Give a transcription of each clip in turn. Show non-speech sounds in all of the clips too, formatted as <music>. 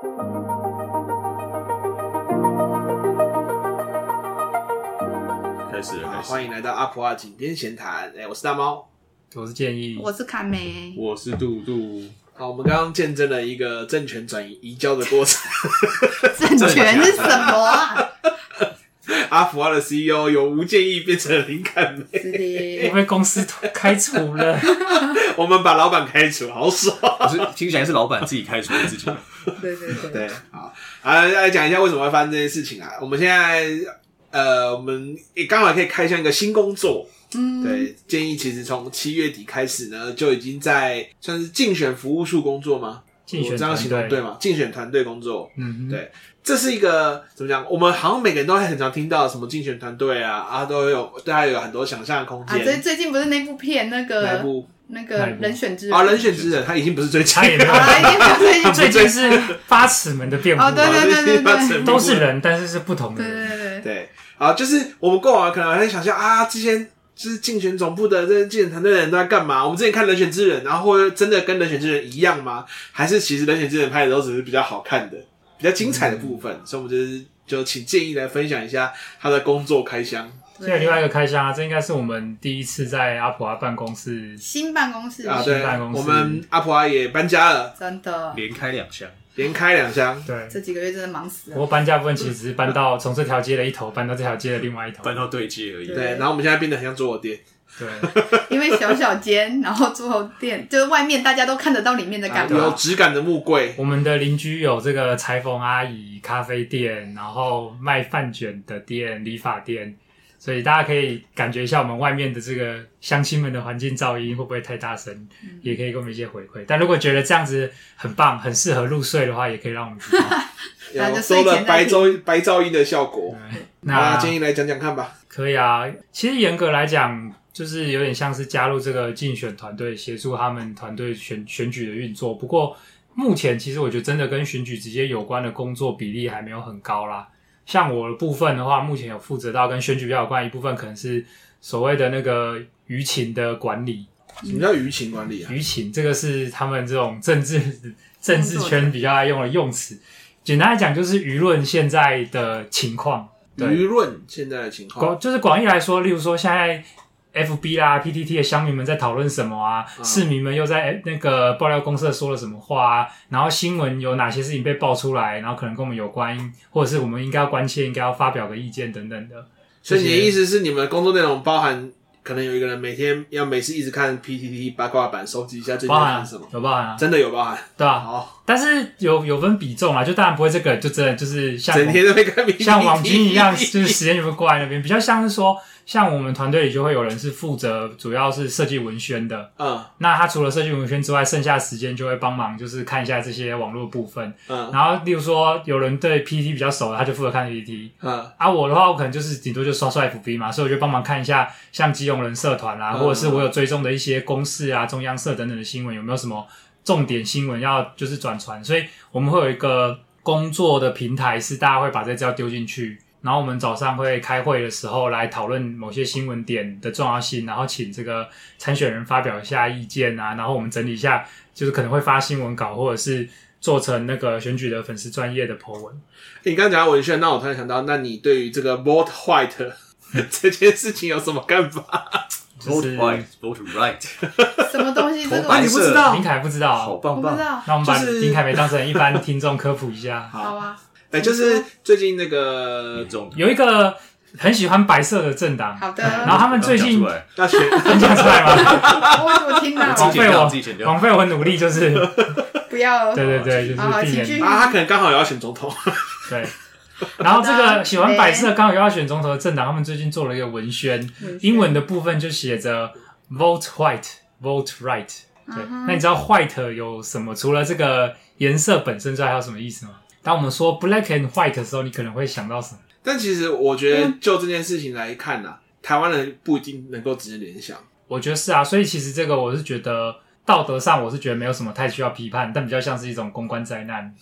开始了，开始。欢迎来到阿普阿井边闲谈。哎，我是大猫，我是建议，我是卡梅，我是杜杜。好，我们刚刚见证了一个政权转移移交的过程。政权是什么啊？<laughs> 阿普阿的 CEO 由吴建义变成了林凯梅，是的，<laughs> 我被公司开除了。我们把老板开除，好爽。不是，听起来是老板自己开除的自己。<laughs> 对对对对，好，啊来讲一下为什么会发生这件事情啊？我们现在。呃，我们也刚好可以开箱一个新工作。嗯，对，建议其实从七月底开始呢，就已经在算是竞选服务处工作吗？竞选这样形容对吗？竞选团队工作。嗯哼，对，这是一个怎么讲？我们好像每个人都会很常听到什么竞选团队啊啊，都有对他有很多想象的空间。啊，最最近不是那部片那个哪部？那个人选之人啊，人选之人，他已经不是最近，他也没有，<laughs> 他已经不是最近，最近是八尺门的辩护。哦，对对对对对，都是人，但是是不同的人。对对对对。好，就是我们过往可能还在想象啊，之前就是竞选总部的这些竞选团队的人都在干嘛？我们之前看《人选之人》，然后或者真的跟《人选之人》一样吗？还是其实《人选之人》拍的都只是比较好看的、比较精彩的部分？嗯、所以，我们就是就请建议来分享一下他的工作开箱。现在另外一个开箱啊，这应该是我们第一次在阿普阿办公室新办公室。啊，对，我们阿普阿也搬家了，真的。连开两箱。连开两箱，对，这几个月真的忙死了。不过搬家部分其实只是搬到从这条街的一头搬到这条街的另外一头，搬到对街而已。对，然后我们现在变得很像桌游店，对，<laughs> 因为小小间，然后桌游店就是外面大家都看得到里面的感觉，有质感的木柜。我们的邻居有这个裁缝阿姨、咖啡店，然后卖饭卷的店、理发店。所以大家可以感觉一下我们外面的这个乡亲们的环境噪音会不会太大声，嗯、也可以给我们一些回馈。但如果觉得这样子很棒，很适合入睡的话，也可以让我们知道。<laughs> 有收了白噪白噪音的效果。那建议来讲讲看吧。可以啊，其实严格来讲，就是有点像是加入这个竞选团队，协助他们团队选选举的运作。不过目前其实我觉得真的跟选举直接有关的工作比例还没有很高啦。像我的部分的话，目前有负责到跟选举比较有关一部分，可能是所谓的那个舆情的管理。什么叫舆情管理啊？舆情这个是他们这种政治政治圈比较爱用的用词。简单来讲，就是舆论现在的情况。舆论现在的情况，广就是广义来说，例如说现在。F B 啦，PTT 的乡民们在讨论什么啊？嗯、市民们又在那个爆料公社说了什么话啊？然后新闻有哪些事情被爆出来？然后可能跟我们有关，或者是我们应该要关切，应该要发表个意见等等的。所以你的意思是，你们的工作内容包含可能有一个人每天要每次一直看 PTT 八卦版，收集一下最近在看什么？有包含啊？真的有包含？对啊。好，但是有有分比重啊，就当然不会这个，就真的就是像整天都会看 PTT，像网军一样，就是时间就会挂在那边，比较像是说。像我们团队里就会有人是负责，主要是设计文宣的。嗯，那他除了设计文宣之外，剩下的时间就会帮忙，就是看一下这些网络部分。嗯，然后例如说有人对 PPT 比较熟的，他就负责看 PPT。嗯，啊，我的话，我可能就是顶多就刷刷 FB 嘛，所以我就帮忙看一下，像基隆人社团啊，或者是我有追踪的一些公视啊、中央社等等的新闻，有没有什么重点新闻要就是转传？所以我们会有一个工作的平台，是大家会把这资料丢进去。然后我们早上会开会的时候来讨论某些新闻点的重要性，然后请这个参选人发表一下意见啊，然后我们整理一下，就是可能会发新闻稿，或者是做成那个选举的粉丝专业的 po 文。你刚刚讲到文宣，那我突然想到，那你对于这个 vote white <laughs> 这件事情有什么看法？<laughs> vote white，vote right，<laughs> 什么东西？这个啊，你不知道？林凯不知道，好棒棒。那我们把林凯梅当成一般听众科普一下。好啊。哎，就是最近那个总有一个很喜欢白色的政党，好的，然后他们最近要选分享出来吗？我怎么听到？枉费我，枉费我努力，就是不要，对对对，就是避免啊，他可能刚好也要选总统，对。<laughs> 然后这个喜欢白色刚好又要选总统的政党，他们最近做了一个文宣，英文的部分就写着 “Vote White, Vote Right”。对，那你知道 “white” 有什么？除了这个颜色本身之外，还有什么意思吗？当我们说 black and white 的时候，你可能会想到什么？但其实我觉得，就这件事情来看呢、台湾人不一定能够直接联想。我觉得是啊，所以其实这个我是觉得道德上我是觉得没有什么太需要批判，但比较像是一种公关灾难。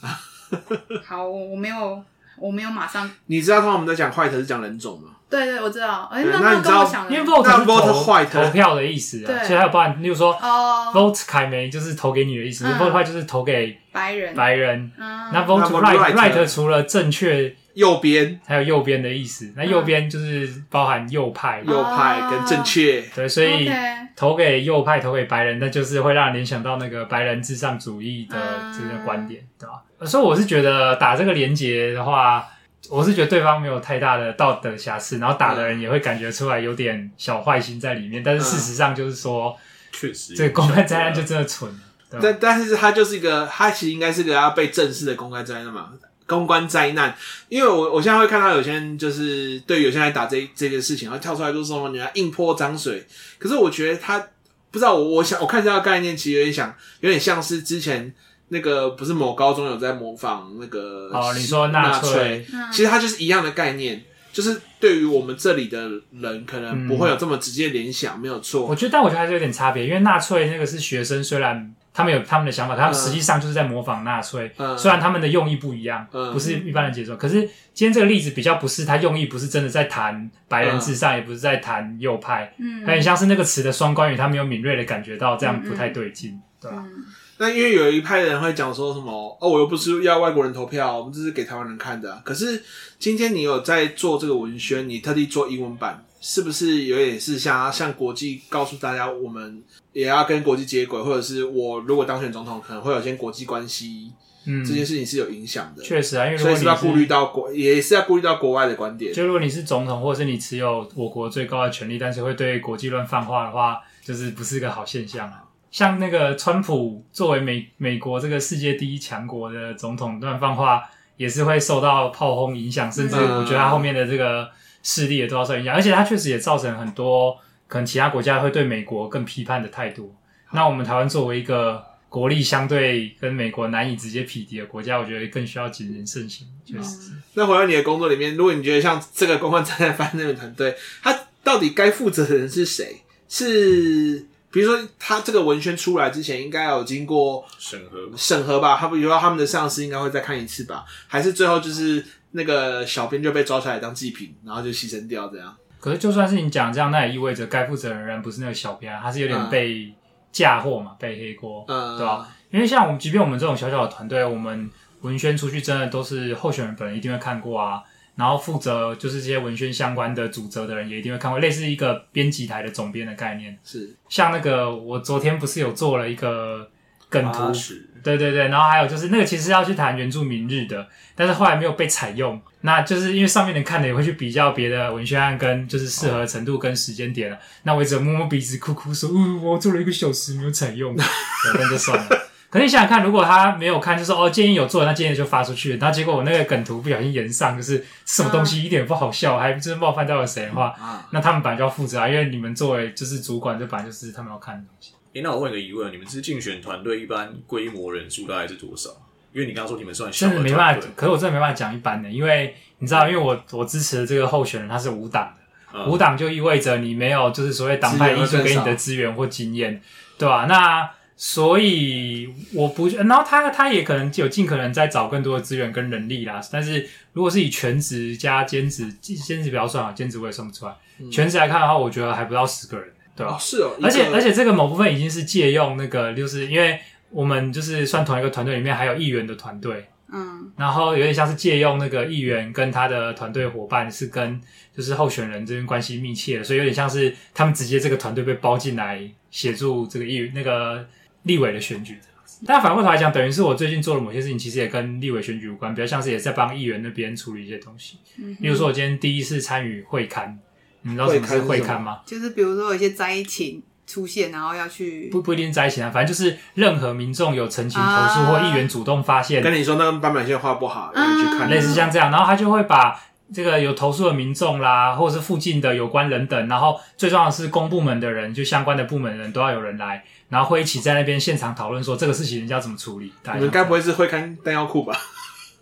<laughs> 好，我没有，我没有马上。你知道他们在讲 white 是讲人种吗？对对，我知道。哎，那那跟我想，因为 vote 是投投票的意思啊，对，所以还有包含，例如说哦，vote 凯梅就是投给你的意思，vote white 就是投给白人白人。那 vote right right 除了正确。右边。还有右边的意思，那右边就是包含右派，右派跟正确，对，所以投给右派，投给白人，那就是会让人联想到那个白人至上主义的这个观点，对吧？所以我是觉得打这个连结的话，我是觉得对方没有太大的道德瑕疵，然后打的人也会感觉出来有点小坏心在里面，但是事实上就是说，确实。这个公开灾难就真的蠢，但但是他就是一个，他其实应该是个要被正式的公开灾难嘛。公关灾难，因为我我现在会看到有些人就是对有些人来打这这个事情，然后跳出来就说什么你要硬泼脏水。可是我觉得他不知道我我想我看这个概念，其实有点像有点像是之前那个不是某高中有在模仿那个哦，你说纳粹，其实它就是一样的概念，就是对于我们这里的人可能不会有这么直接联想，嗯、没有错。我觉得，但我觉得还是有点差别，因为纳粹那个是学生，虽然。他们有他们的想法，他们实际上就是在模仿纳粹。嗯、虽然他们的用意不一样，嗯、不是一般的接受。可是今天这个例子比较不是，他用意不是真的在谈白人至上，嗯、也不是在谈右派。嗯，有点像是那个词的双关语，他没有敏锐的感觉到这样不太对劲，嗯、对吧？那因为有一派人会讲说什么哦，我又不是要外国人投票，我们这是给台湾人看的、啊。可是今天你有在做这个文宣，你特地做英文版。是不是有点是像向国际告诉大家，我们也要跟国际接轨，或者是我如果当选总统，可能会有些国际关系，嗯，这件事情是有影响的。确实啊，因为所以是要顾虑到国，也是要顾虑到国外的观点。就如果你是总统，或者是你持有我国最高的权力，但是会对国际乱放话的话，就是不是个好现象啊。像那个川普作为美美国这个世界第一强国的总统乱放话，也是会受到炮轰影响，甚至我觉得他后面的这个。势力也都要受影响，而且它确实也造成很多可能其他国家会对美国更批判的态度。那我们台湾作为一个国力相对跟美国难以直接匹敌的国家，我觉得更需要谨言慎行。确实。那回到你的工作里面，如果你觉得像这个公关灾难发生的团队，他到底该负责的人是谁？是比如说他这个文宣出来之前，应该有经过审核审核吧？他比如说他们的上司应该会再看一次吧？还是最后就是？那个小编就被抓出来当祭品，然后就牺牲掉这样。可是就算是你讲这样，那也意味着该负责的人不是那个小编啊，他是有点被嫁祸嘛，嗯、被黑锅，嗯、对吧？因为像我们，即便我们这种小小的团队，我们文宣出去真的都是候选人本人一定会看过啊，然后负责就是这些文宣相关的主责的人也一定会看过，类似一个编辑台的总编的概念。是像那个我昨天不是有做了一个梗图。对对对，然后还有就是那个其实要去谈原住民日的，但是后来没有被采用，那就是因为上面人看的也会去比较别的文学案跟就是适合程度跟时间点了，哦、那我只能摸摸鼻子哭哭说，嗯，我做了一个小时没有采用，那就算了。可是你想想看，如果他没有看，就说哦建议有做，那建议就发出去了，然后结果我那个梗图不小心延上，就是什么东西一点不好笑，嗯、还就是冒犯到了谁的话，嗯、那他们本来就要负责啊，因为你们作为就是主管，这本来就是他们要看的东西。欸、那我问个疑问，你们是竞选团队一般规模人数大概是多少？因为你刚刚说你们算小的，真的没办法。可是我真的没办法讲一般的，因为你知道，因为我我支持的这个候选人他是无党的，嗯、无党就意味着你没有就是所谓党派因素给你的资源或经验，对吧、啊？那所以我不，然后他他也可能有尽可能在找更多的资源跟人力啦。但是如果是以全职加兼职，兼职不要算啊，兼职我也算不出来。嗯、全职来看的话，我觉得还不到十个人。对哦，是哦，而且而且这个某部分已经是借用那个，就是因为我们就是算同一个团队里面还有议员的团队，嗯，然后有点像是借用那个议员跟他的团队伙伴是跟就是候选人这边关系密切的，所以有点像是他们直接这个团队被包进来协助这个议那个立委的选举。但反过头来讲，等于是我最近做了某些事情，其实也跟立委选举有关，比较像是也在帮议员那边处理一些东西。嗯，比如说我今天第一次参与会勘。你知道什么是会刊吗？就是比如说有一些灾情出现，然后要去不不一定灾情啊，反正就是任何民众有陈情投诉或议员主动发现，跟你说那个斑马线画不好，要去看，类似像这样，然后他就会把这个有投诉的民众啦，或者是附近的有关人等，然后最重要的是公部门的人，就相关的部门的人都要有人来，然后会一起在那边现场讨论说这个事情人家怎么处理。你们该不会是会勘弹药库吧？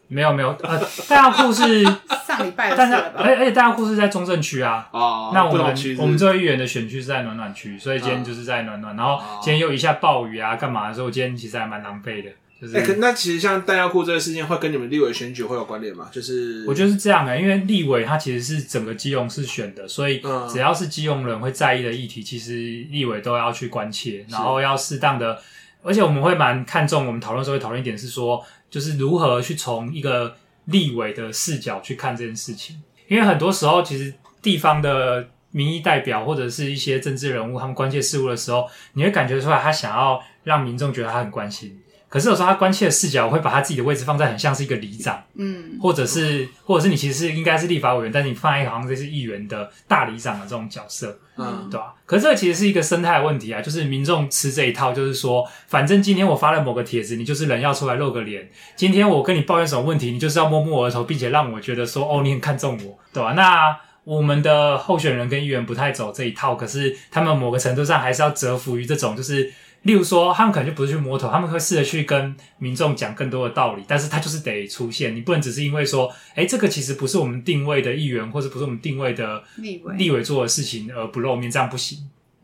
没有没有，呃，弹药库是 <laughs> 上礼拜的事了吧？而而且弹药库是在中正区啊。哦。那我们我们这位议员的选区是在暖暖区，所以今天就是在暖暖。然后今天又一下暴雨啊，干嘛的时候，今天其实还蛮狼狈的。就是，哎、欸，可那其实像弹药库这个事件，会跟你们立委选举会有关联吗？就是我觉得是这样的、欸，因为立委他其实是整个基隆市选的，所以只要是基隆人会在意的议题，其实立委都要去关切，然后要适当的，而且我们会蛮看重我们讨论时候会讨论一点是说，就是如何去从一个立委的视角去看这件事情，因为很多时候其实地方的。民意代表或者是一些政治人物，他们关切事物的时候，你会感觉出来他想要让民众觉得他很关心。可是有时候他关切的视角会把他自己的位置放在很像是一个里长，嗯，或者是或者是你其实是应该是立法委员，但是你放在好像这是议员的大里长的这种角色，嗯，对吧？可是这其实是一个生态的问题啊，就是民众吃这一套，就是说，反正今天我发了某个帖子，你就是人要出来露个脸；今天我跟你抱怨什么问题，你就是要摸摸我的头，并且让我觉得说，哦，你很看重我，对吧？那。我们的候选人跟议员不太走这一套，可是他们某个程度上还是要折服于这种，就是例如说，他们可能就不是去摸头，他们会试着去跟民众讲更多的道理，但是他就是得出现，你不能只是因为说，诶，这个其实不是我们定位的议员，或者不是我们定位的立委立委做的事情而不露面，这样不行。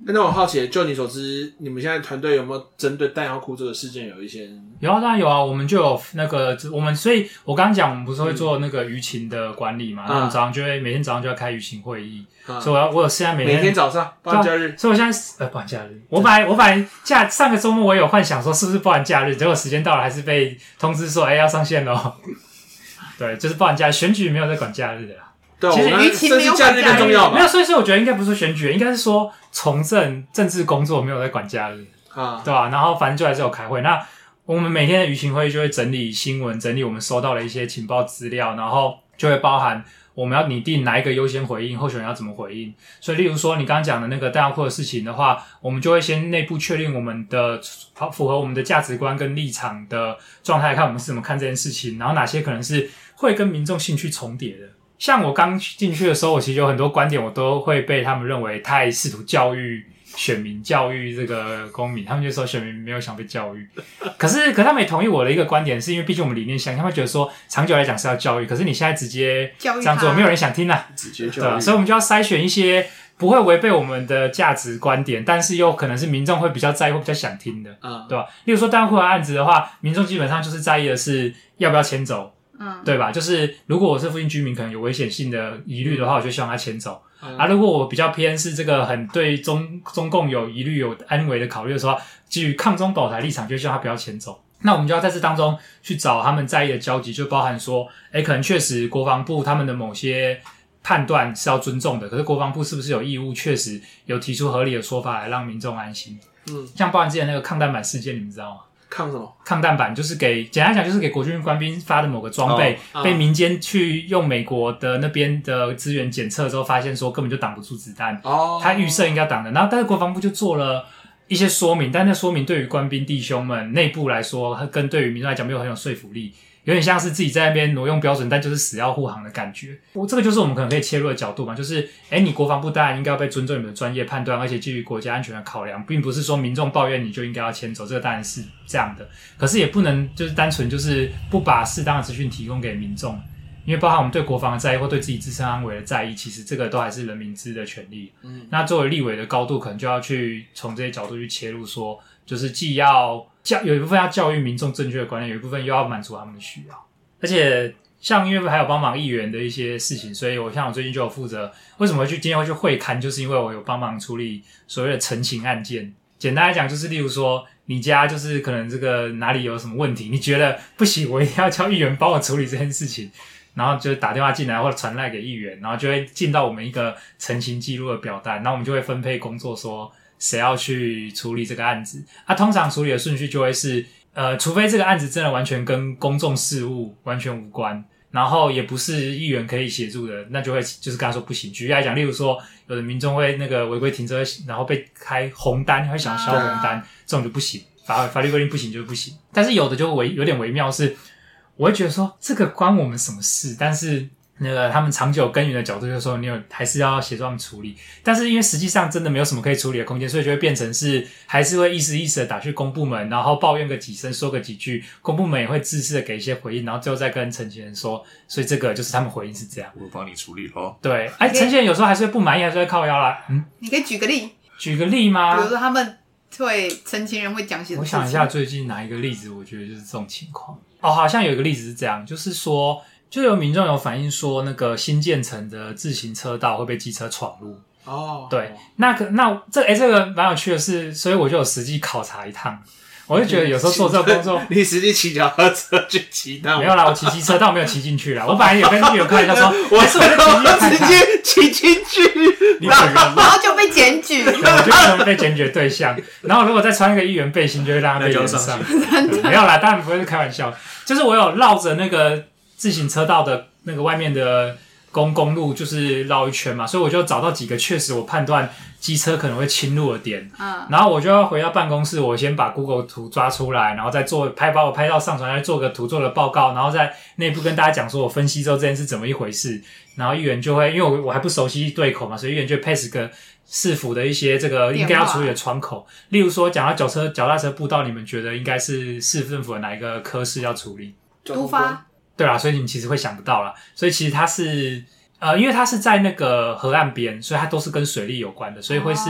那我好奇，就你所知，你们现在团队有没有针对弹药库这个事件有一些？有啊，当然有啊，我们就有那个我们，所以我刚刚讲，我们不是会做那个舆情的管理嘛？那、嗯、我们早上就会每天早上就要开舆情会议，嗯、所以我要我有现在每天每天早上包含假日，所以我现在呃包含假日，我本来我本来假上个周末我有幻想说是不是放完假日，结果时间到了还是被通知说哎、欸、要上线喽。<laughs> 对，就是放完假，选举没有在管假日的啦。对，其实舆情没有管假日更重要，没有，所以说我觉得应该不是选举，应该是说从政政治工作没有在管假日啊，对吧？然后反正就还是有开会。那我们每天的舆情会议就会整理新闻，整理我们收到的一些情报资料，然后就会包含我们要拟定哪一个优先回应，候选人要怎么回应。所以，例如说你刚刚讲的那个弹药库的事情的话，我们就会先内部确定我们的符合我们的价值观跟立场的状态，看我们是怎么看这件事情，然后哪些可能是会跟民众兴趣重叠的。像我刚进去的时候，我其实有很多观点，我都会被他们认为太试图教育选民、教育这个公民。他们就说选民没有想被教育，<laughs> 可是，可是他们也同意我的一个观点，是因为毕竟我们理念相近，他们觉得说长久来讲是要教育。可是你现在直接这样做，没有人想听啦，直接教育。对，所以我们就要筛选一些不会违背我们的价值观点，但是又可能是民众会比较在意、会比较想听的，嗯，对吧？例如说弹药库的案子的话，民众基本上就是在意的是要不要迁走。嗯，对吧？就是如果我是附近居民，可能有危险性的疑虑的话，我就希望他迁走。嗯、啊，如果我比较偏是这个很对中中共有疑虑、有安危的考虑的时候，基于抗中保台立场，就希望他不要迁走。那我们就要在这当中去找他们在意的交集，就包含说，诶，可能确实国防部他们的某些判断是要尊重的，可是国防部是不是有义务确实有提出合理的说法来让民众安心？嗯，像包含之前那个抗弹板事件，你们知道吗？抗什么？抗弹板就是给简单讲，就是给国军官兵发的某个装备，哦、被民间去用美国的那边的资源检测之后，发现说根本就挡不住子弹。哦，他预设应该挡的，然后但是国防部就做了一些说明，但那说明对于官兵弟兄们内部来说，跟对于民众来讲没有很有说服力。有点像是自己在那边挪用标准，但就是死要护航的感觉。我这个就是我们可能可以切入的角度嘛，就是，诶，你国防部当然应该要被尊重你们的专业判断，而且基于国家安全的考量，并不是说民众抱怨你就应该要迁走，这个当然是这样的。可是也不能就是单纯就是不把适当的资讯提供给民众，因为包含我们对国防的在意或对自己自身安危的在意，其实这个都还是人民知的权利。嗯，那作为立委的高度，可能就要去从这些角度去切入说，说就是既要。教有一部分要教育民众正确的观念，有一部分又要满足他们的需要。而且像因为还有帮忙议员的一些事情，所以我像我最近就有负责。为什么会去今天会去会勘，就是因为我有帮忙处理所谓的陈情案件。简单来讲，就是例如说你家就是可能这个哪里有什么问题，你觉得不行，我一定要叫议员帮我处理这件事情，然后就打电话进来或者传赖给议员，然后就会进到我们一个陈情记录的表单，然后我们就会分配工作说。谁要去处理这个案子？他、啊、通常处理的顺序就会是，呃，除非这个案子真的完全跟公众事务完全无关，然后也不是议员可以协助的，那就会就是跟他说不行。举例来讲，例如说，有的民众会那个违规停车，然后被开红单，会想销红单，这种就不行，法法律规定不行就不行。但是有的就微有点微妙是，我会觉得说这个关我们什么事？但是。那个他们长久耕耘的角度，就是说你有还是要协助他们处理，但是因为实际上真的没有什么可以处理的空间，所以就会变成是还是会意思意思的打去公部门，然后抱怨个几声，说个几句，公部门也会自私的给一些回应，然后最后再跟陈情人说，所以这个就是他们回应是这样。我帮你处理哦。对，哎，陈情人有时候还是会不满意，还是会靠腰啦。嗯，你可以举个例，举个例吗？比如说他们会陈情人会讲些。我想一下，最近哪一个例子？我觉得就是这种情况。哦，好像有一个例子是这样，就是说，就有民众有反映说，那个新建成的自行车道会被机车闯入。哦，对，那个那这哎、欸，这个蛮有趣的是，所以我就有实际考察一趟。我就觉得有时候做这个工作，你实际骑脚踏车去骑到？没有啦，我骑机车，但我没有骑进去啦。<laughs> 我本来有跟队友开玩笑说，我是我直接骑进去，<laughs> 然后就被检举，对，我就成为被检举的对象。然后如果再穿一个议员背心，就会让他被连上。没有啦，当然不会是开玩笑，就是我有绕着那个自行车道的那个外面的。公公路就是绕一圈嘛，所以我就找到几个确实我判断机车可能会侵入的点，嗯，然后我就要回到办公室，我先把 Google 图抓出来，然后再做拍，把我拍照上传，再做个图做了报告，然后在内部跟大家讲说我分析之后这件事怎么一回事，然后议员就会因为我我还不熟悉对口嘛，所以议员就 pass 个市府的一些这个应该要处理的窗口，例如说讲到脚车脚踏车步道，你们觉得应该是市政府的哪一个科室要处理？都发。对啦，所以你们其实会想不到啦。所以其实它是呃，因为它是在那个河岸边，所以它都是跟水利有关的，所以会是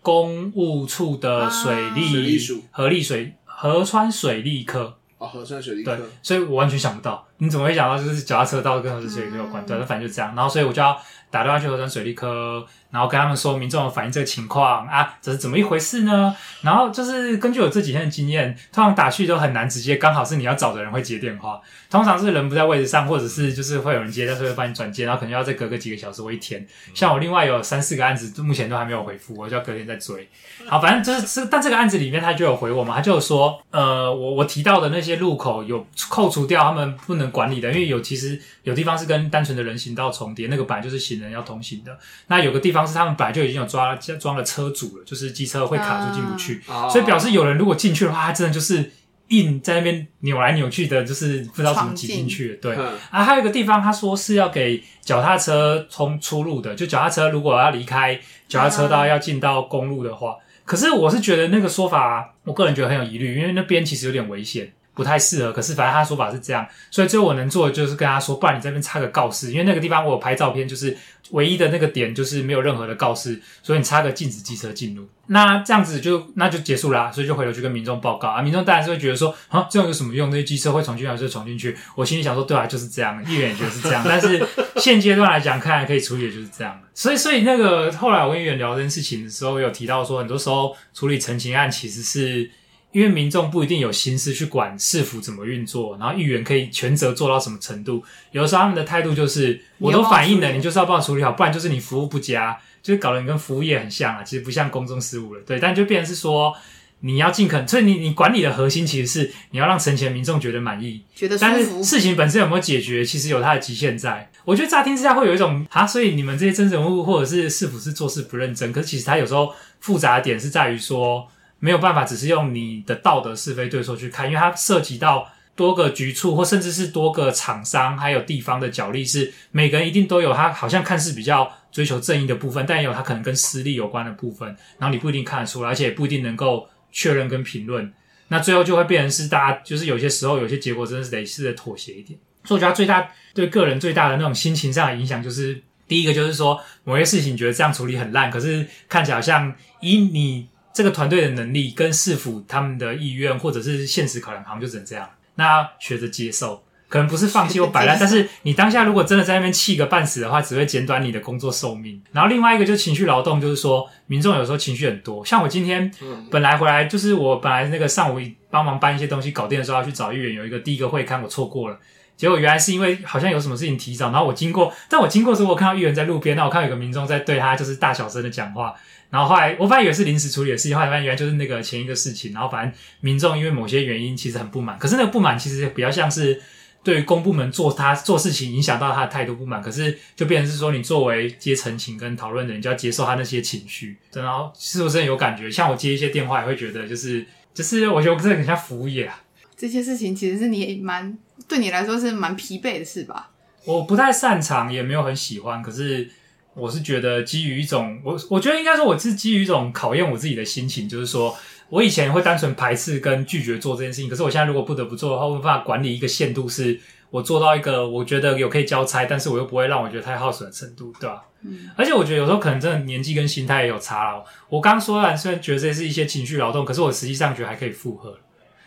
公务处的水利河利水河川水利科哦，河川水利科。对，所以我完全想不到，你怎么会想到就是脚踏车道跟河川水利科有关？对，反正就这样。然后所以我就要打电话去河川水利科。然后跟他们说，民众有反映这个情况啊，这是怎么一回事呢？然后就是根据我这几天的经验，通常打去都很难直接，刚好是你要找的人会接电话，通常是人不在位置上，或者是就是会有人接，但是会帮你转接，然后可能要再隔个几个小时或一天。像我另外有三四个案子，目前都还没有回复，我就要隔天再追。好，反正就是这，但这个案子里面他就有回我嘛，他就有说，呃，我我提到的那些路口有扣除掉他们不能管理的，因为有其实有地方是跟单纯的人行道重叠，那个本来就是行人要通行的，那有个地方。是他们本来就已经有抓装了车主了，就是机车会卡住进不去，啊、所以表示有人如果进去的话，他真的就是硬在那边扭来扭去的，就是不知道怎么挤进去。对，嗯、啊，还有一个地方，他说是要给脚踏车通出路的，就脚踏车如果要离开脚踏车道要进到公路的话，可是我是觉得那个说法，我个人觉得很有疑虑，因为那边其实有点危险。不太适合，可是反正他的说法是这样，所以最后我能做的就是跟他说，不然你这边插个告示，因为那个地方我有拍照片，就是唯一的那个点就是没有任何的告示，所以你插个禁止机车进入，那这样子就那就结束啦，所以就回头去跟民众报告。啊，民众当然是会觉得说啊，这样有什么用？那些机车会闯进来就闯进去，我心里想说，对啊，就是这样，议员也觉得是这样，<laughs> 但是现阶段来讲，看来可以处理的就是这样，所以所以那个后来我跟议员聊这件事情的时候，有提到说，很多时候处理陈情案其实是。因为民众不一定有心思去管市府怎么运作，然后议员可以全责做到什么程度？有的时候他们的态度就是，我都反映了，你就是要帮我处理好，不然就是你服务不佳，就是搞得你跟服务业很像啊。其实不像公众事务了，对，但就变成是说，你要尽可能，所以你你管理的核心其实是你要让城前民众觉得满意，觉得。但是事情本身有没有解决，其实有它的极限在。我觉得乍听之下会有一种啊，所以你们这些政治人物或者是市府是做事不认真，可是其实它有时候复杂的点是在于说。没有办法，只是用你的道德是非对错去看，因为它涉及到多个局处，或甚至是多个厂商，还有地方的角力，是每个人一定都有他好像看似比较追求正义的部分，但也有他可能跟私利有关的部分，然后你不一定看得出来，而且也不一定能够确认跟评论，那最后就会变成是大家就是有些时候有些结果真的是得试着妥协一点。所以我觉得最大对个人最大的那种心情上的影响，就是第一个就是说某些事情觉得这样处理很烂，可是看起来好像以你。这个团队的能力跟市府他们的意愿，或者是现实考量，好像就只能这样。那学着接受，可能不是放弃或摆烂，<laughs> 但是你当下如果真的在那边气个半死的话，只会减短你的工作寿命。然后另外一个就是情绪劳动，就是说民众有时候情绪很多。像我今天本来回来，就是我本来那个上午帮忙搬一些东西搞定的时候要去找议员，有一个第一个会看我错过了。结果原来是因为好像有什么事情提早，然后我经过，但我经过的时候我看到议员在路边，那我看到有个民众在对他就是大小声的讲话。然后后来，我本来以为是临时处理的事情，后来发现原来就是那个前一个事情。然后反正民众因为某些原因其实很不满，可是那个不满其实比较像是对于公部门做他做事情影响到他的态度不满。可是就变成是说，你作为接陈情跟讨论的人，就要接受他那些情绪。然后是不是有感觉？像我接一些电话也会觉得，就是就是我觉得我真的很像服务业啊。这些事情其实是你蛮对你来说是蛮疲惫的事吧？我不太擅长，也没有很喜欢，可是。我是觉得基于一种，我我觉得应该说我是基于一种考验我自己的心情，就是说我以前会单纯排斥跟拒绝做这件事情，可是我现在如果不得不做的话，我没办法管理一个限度，是我做到一个我觉得有可以交差，但是我又不会让我觉得太耗损的程度，对吧？嗯，而且我觉得有时候可能真的年纪跟心态也有差了。我刚刚说完，虽然觉得这是一些情绪劳动，可是我实际上觉得还可以负荷，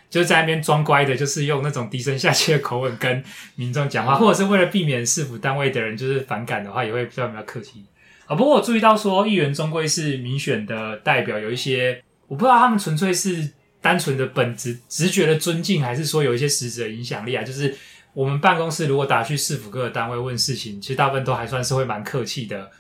就是在那边装乖的，就是用那种低声下气的口吻跟民众讲话，或者是为了避免市府单位的人就是反感的话，也会比较比较客气。啊，不过我注意到说，议员终归是民选的代表，有一些我不知道他们纯粹是单纯的本质直觉的尊敬，还是说有一些实质的影响力啊，就是。我们办公室如果打去市府各个单位问事情，其实大部分都还算是会蛮客气的，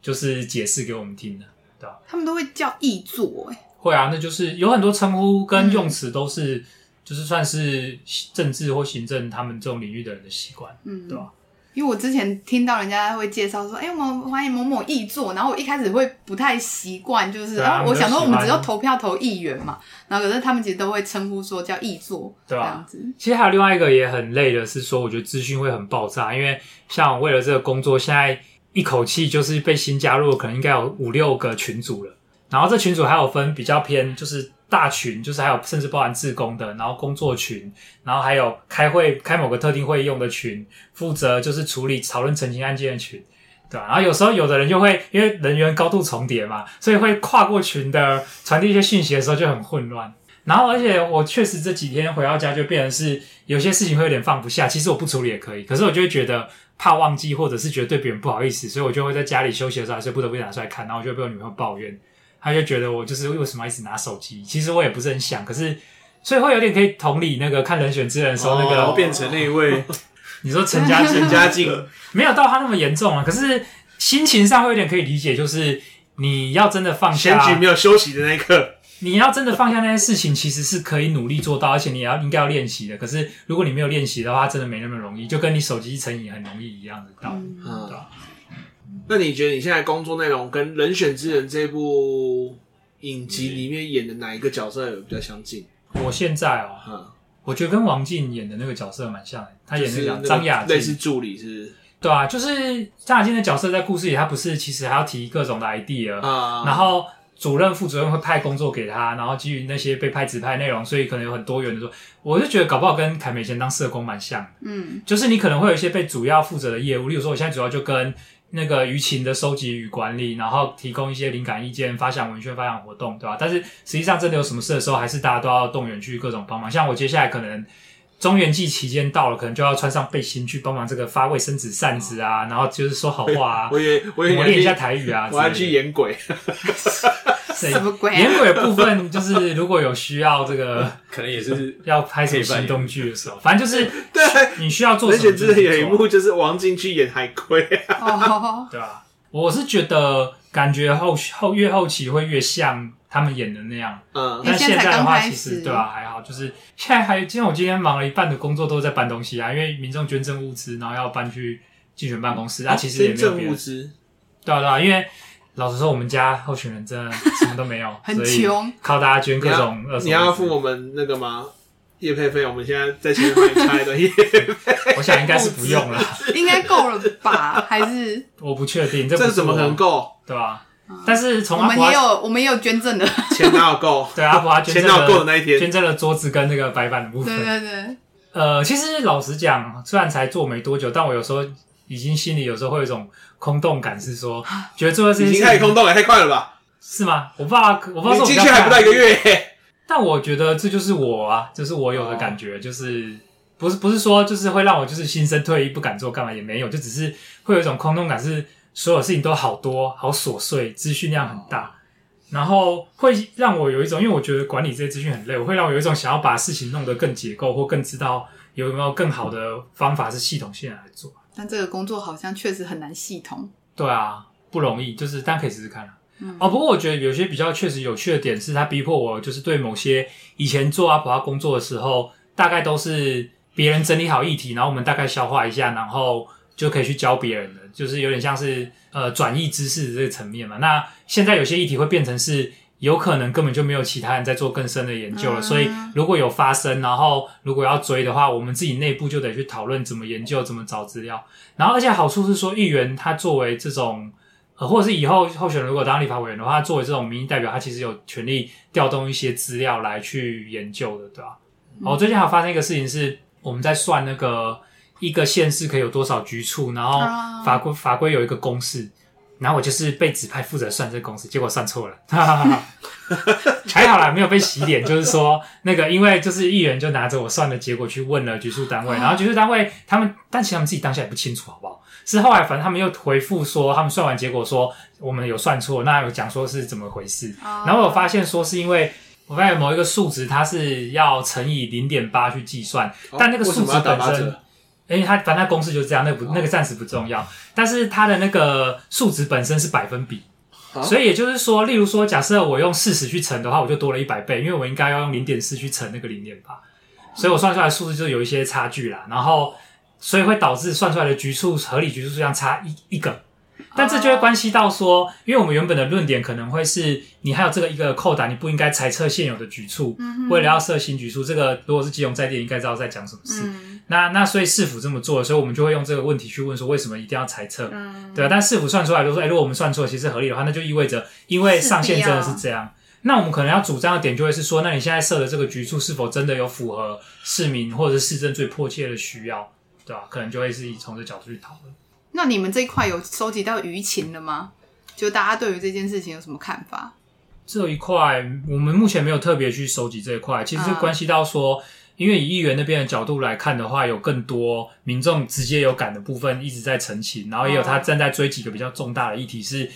就是解释给我们听的，对吧？他们都会叫议座，哎，会啊，那就是有很多称呼跟用词都是，嗯、就是算是政治或行政他们这种领域的人的习惯，嗯，对吧？因为我之前听到人家会介绍说，哎，我们欢迎某某议座，然后我一开始会不太习惯，就是，然后、啊、我想说我们只要投票投议员嘛，然后可是他们其实都会称呼说叫议座，对吧？这样子。其实还有另外一个也很累的是说，我觉得资讯会很爆炸，因为像我为了这个工作，现在一口气就是被新加入，可能应该有五六个群组了，然后这群组还有分比较偏就是。大群就是还有甚至包含自工的，然后工作群，然后还有开会开某个特定会议用的群，负责就是处理讨论澄清案件的群，对吧？然后有时候有的人就会因为人员高度重叠嘛，所以会跨过群的传递一些讯息的时候就很混乱。然后而且我确实这几天回到家就变成是有些事情会有点放不下，其实我不处理也可以，可是我就会觉得怕忘记或者是觉得对别人不好意思，所以我就会在家里休息的时候还是不得不拿出来看，然后我就会被我女朋友抱怨。他就觉得我就是为什么一直拿手机？其实我也不是很想，可是所以会有点可以同理那个看人选之人的时候，那个、哦、变成那一位，<laughs> 你说陈家 <laughs> 陈家静没有到他那么严重啊，可是心情上会有点可以理解，就是你要真的放下，选举没有休息的那一刻，<laughs> 你要真的放下那些事情，其实是可以努力做到，而且你也要应该要练习的。可是如果你没有练习的话，真的没那么容易，就跟你手机成瘾很容易一样的道理，嗯，对吧？那你觉得你现在工作内容跟《人选之人》这部影集里面演的哪一个角色有比较相近？我现在哦，嗯，我觉得跟王静演的那个角色蛮像的。他演那个张雅静，类似助理是不是？对啊，就是张雅静的角色在故事里，他不是其实还要提各种的 idea，嗯，然后主任、副主任会派工作给他，然后基于那些被派指派内容，所以可能有很多元的说，我就觉得搞不好跟凯美以前当社工蛮像，嗯，就是你可能会有一些被主要负责的业务，例如说我现在主要就跟。那个舆情的收集与管理，然后提供一些灵感意见，发想文宣、发想活动，对吧？但是实际上真的有什么事的时候，还是大家都要动员去各种帮忙。像我接下来可能中原祭期间到了，可能就要穿上背心去帮忙这个发卫生纸扇子啊，然后就是说好话啊，<laughs> 我也我也磨练一下台语啊，我要去演鬼。什么鬼？演鬼的部分就是如果有需要这个，<laughs> 可能也是要拍什么行动剧的时候，反正就是 <laughs> 对你需要做什么。人选之人有一幕就是王静去演海龟，对吧？我是觉得感觉后后越后期会越像他们演的那样，嗯。但现在的话，其实对吧？还好，就是现在还今天我今天忙了一半的工作都在搬东西啊，因为民众捐赠物资，然后要搬去竞选办公室。啊，其实也没有别的物资，对啊对啊，因为。老实说，我们家候选人真的什么都没有，<laughs> 很穷，靠大家捐各种你。你要付我们那个吗？业配费？我们现在在前面帮你拆的业配，<laughs> 我想应该是不用了，应该够了吧？还是 <laughs> 我不确定，这这怎么能够？对吧？嗯、但是从我们也有，我们也有捐赠的钱哪有够？<laughs> 对啊，阿捐钱哪有够的那一天，捐赠了桌子跟那个白板的部分。对对对。呃，其实老实讲，虽然才做没多久，但我有时候已经心里有时候会有一种。空洞感是说，觉得做这些事情已经太空洞了，太快了吧？是吗？我不知道，我不知道。你进去还不到一个月，<laughs> 但我觉得这就是我啊，就是我有的感觉，就是不是不是说就是会让我就是心生退意，不敢做干嘛也没有，就只是会有一种空洞感，是所有事情都好多好琐碎，资讯量很大，然后会让我有一种，因为我觉得管理这些资讯很累，我会让我有一种想要把事情弄得更结构，或更知道有没有更好的方法是系统性来做。但这个工作好像确实很难系统。对啊，不容易，就是大家可以试试看啊。嗯。哦，不过我觉得有些比较确实有趣的点是，他逼迫我就是对某些以前做阿婆阿工作的时候，大概都是别人整理好议题，然后我们大概消化一下，然后就可以去教别人的，就是有点像是呃转移知识的这个层面嘛。那现在有些议题会变成是。有可能根本就没有其他人在做更深的研究了，所以如果有发生，然后如果要追的话，我们自己内部就得去讨论怎么研究、怎么找资料。然后，而且好处是说，议员他作为这种，呃，或者是以后候选人如果当立法委员的话，他作为这种民意代表，他其实有权利调动一些资料来去研究的，对吧？哦，最近还有发生一个事情是，我们在算那个一个县市可以有多少局处，然后法规法规有一个公式，然后我就是被指派负责算这个公式，结果算错了，哈哈哈。还好啦，没有被洗脸。就是说，那个因为就是议员就拿着我算的结果去问了局处单位，然后局处单位他们，但其实他们自己当下也不清楚，好不好？是后来反正他们又回复说，他们算完结果说我们有算错，那有讲说是怎么回事。然后我发现说是因为我发现某一个数值它是要乘以零点八去计算，但那个数值本身。因为它反正公式就是这样，那不那个暂时不重要，但是它的那个数值本身是百分比，所以也就是说，例如说，假设我用四十去乘的话，我就多了一百倍，因为我应该要用零点四去乘那个零点八，所以我算出来的数字就有一些差距啦，然后所以会导致算出来的局数合理局数数量差一一个。但这就会关系到说，因为我们原本的论点可能会是，你还有这个一个扣打，你不应该裁撤现有的局处，为了要设新局处。这个如果是基隆在地，应该知道在讲什么事。嗯、那那所以市府这么做，所以我们就会用这个问题去问说，为什么一定要裁撤？嗯、对啊，但市府算出来就说，哎，如果我们算错，其实合理的话，那就意味着，因为上限真的是这样，那我们可能要主张的点就会是说，那你现在设的这个局处是否真的有符合市民或者是市政最迫切的需要？对吧、啊？可能就会是以从这角度去讨论。那你们这一块有收集到舆情了吗？就大家对于这件事情有什么看法？这一块我们目前没有特别去收集这一块，其实是关系到说，嗯、因为以议员那边的角度来看的话，有更多民众直接有感的部分一直在澄清，然后也有他正在追几个比较重大的议题，是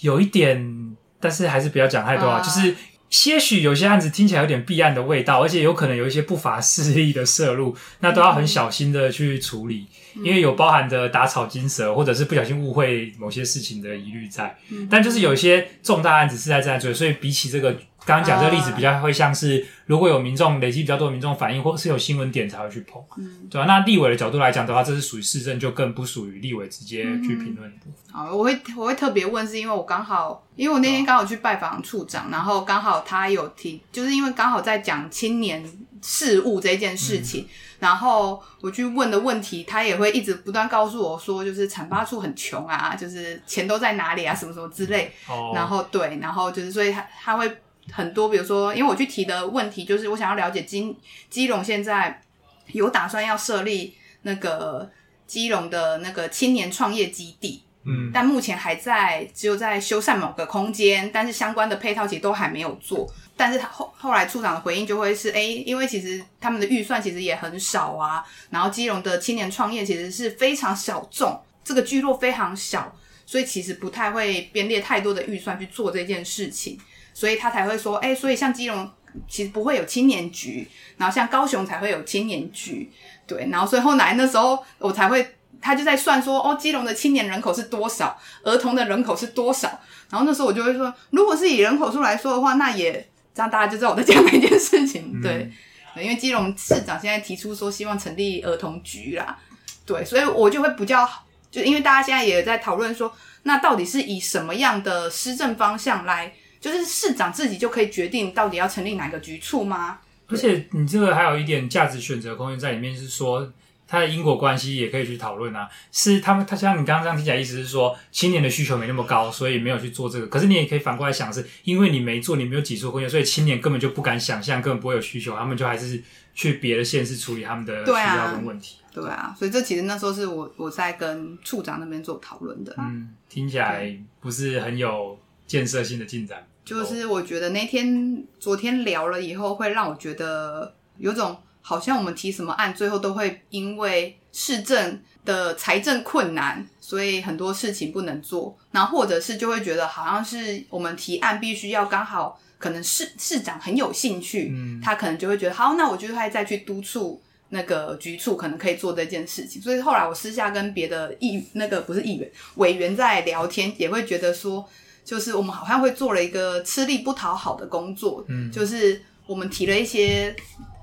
有一点，但是还是不要讲太多啊，嗯、就是。些许有些案子听起来有点弊案的味道，而且有可能有一些不法势力的摄入，那都要很小心的去处理，嗯、因为有包含的打草惊蛇，或者是不小心误会某些事情的疑虑在。嗯、但就是有一些重大案子是在这样追，所以比起这个。刚刚讲这个例子比较会像是，如果有民众累积比较多的民众反映，或是有新闻点才会去碰，嗯，对吧？那立委的角度来讲的话，这是属于市政，就更不属于立委直接去评论的部分。好，我会我会特别问，是因为我刚好，因为我那天刚好去拜访处长，然后刚好他有提，就是因为刚好在讲青年事务这件事情，嗯、然后我去问的问题，他也会一直不断告诉我说，就是产发处很穷啊，就是钱都在哪里啊，什么什么之类。哦，然后对，然后就是所以他他会。很多，比如说，因为我去提的问题就是，我想要了解金基隆现在有打算要设立那个基隆的那个青年创业基地，嗯，但目前还在只有在修缮某个空间，但是相关的配套其实都还没有做。但是他后后来处长的回应就会是，哎，因为其实他们的预算其实也很少啊，然后基隆的青年创业其实是非常小众，这个聚落非常小，所以其实不太会编列太多的预算去做这件事情。所以他才会说，哎、欸，所以像基隆其实不会有青年局，然后像高雄才会有青年局，对，然后所以后来那时候我才会，他就在算说，哦，基隆的青年人口是多少，儿童的人口是多少，然后那时候我就会说，如果是以人口数来说的话，那也这样大家就知道我在讲哪一件事情，<laughs> 对，嗯、因为基隆市长现在提出说希望成立儿童局啦，对，所以我就会比较，就因为大家现在也在讨论说，那到底是以什么样的施政方向来？就是市长自己就可以决定到底要成立哪个局处吗？而且你这个还有一点价值选择空间在里面，是说它的因果关系也可以去讨论啊。是他们，他像你刚刚这样听起来，意思是说青年的需求没那么高，所以没有去做这个。可是你也可以反过来想，是因为你没做，你没有挤出空间，所以青年根本就不敢想象，根本不会有需求，他们就还是去别的县市处理他们的需要跟问题。对啊，对啊，所以这其实那时候是我我在跟处长那边做讨论的。嗯，听起来不是很有建设性的进展。就是我觉得那天昨天聊了以后，会让我觉得有种好像我们提什么案，最后都会因为市政的财政困难，所以很多事情不能做。然后或者是就会觉得好像是我们提案必须要刚好可能市市长很有兴趣，嗯，他可能就会觉得好，那我就会再去督促那个局处，可能可以做这件事情。所以后来我私下跟别的议那个不是议员委员在聊天，也会觉得说。就是我们好像会做了一个吃力不讨好的工作，嗯，就是我们提了一些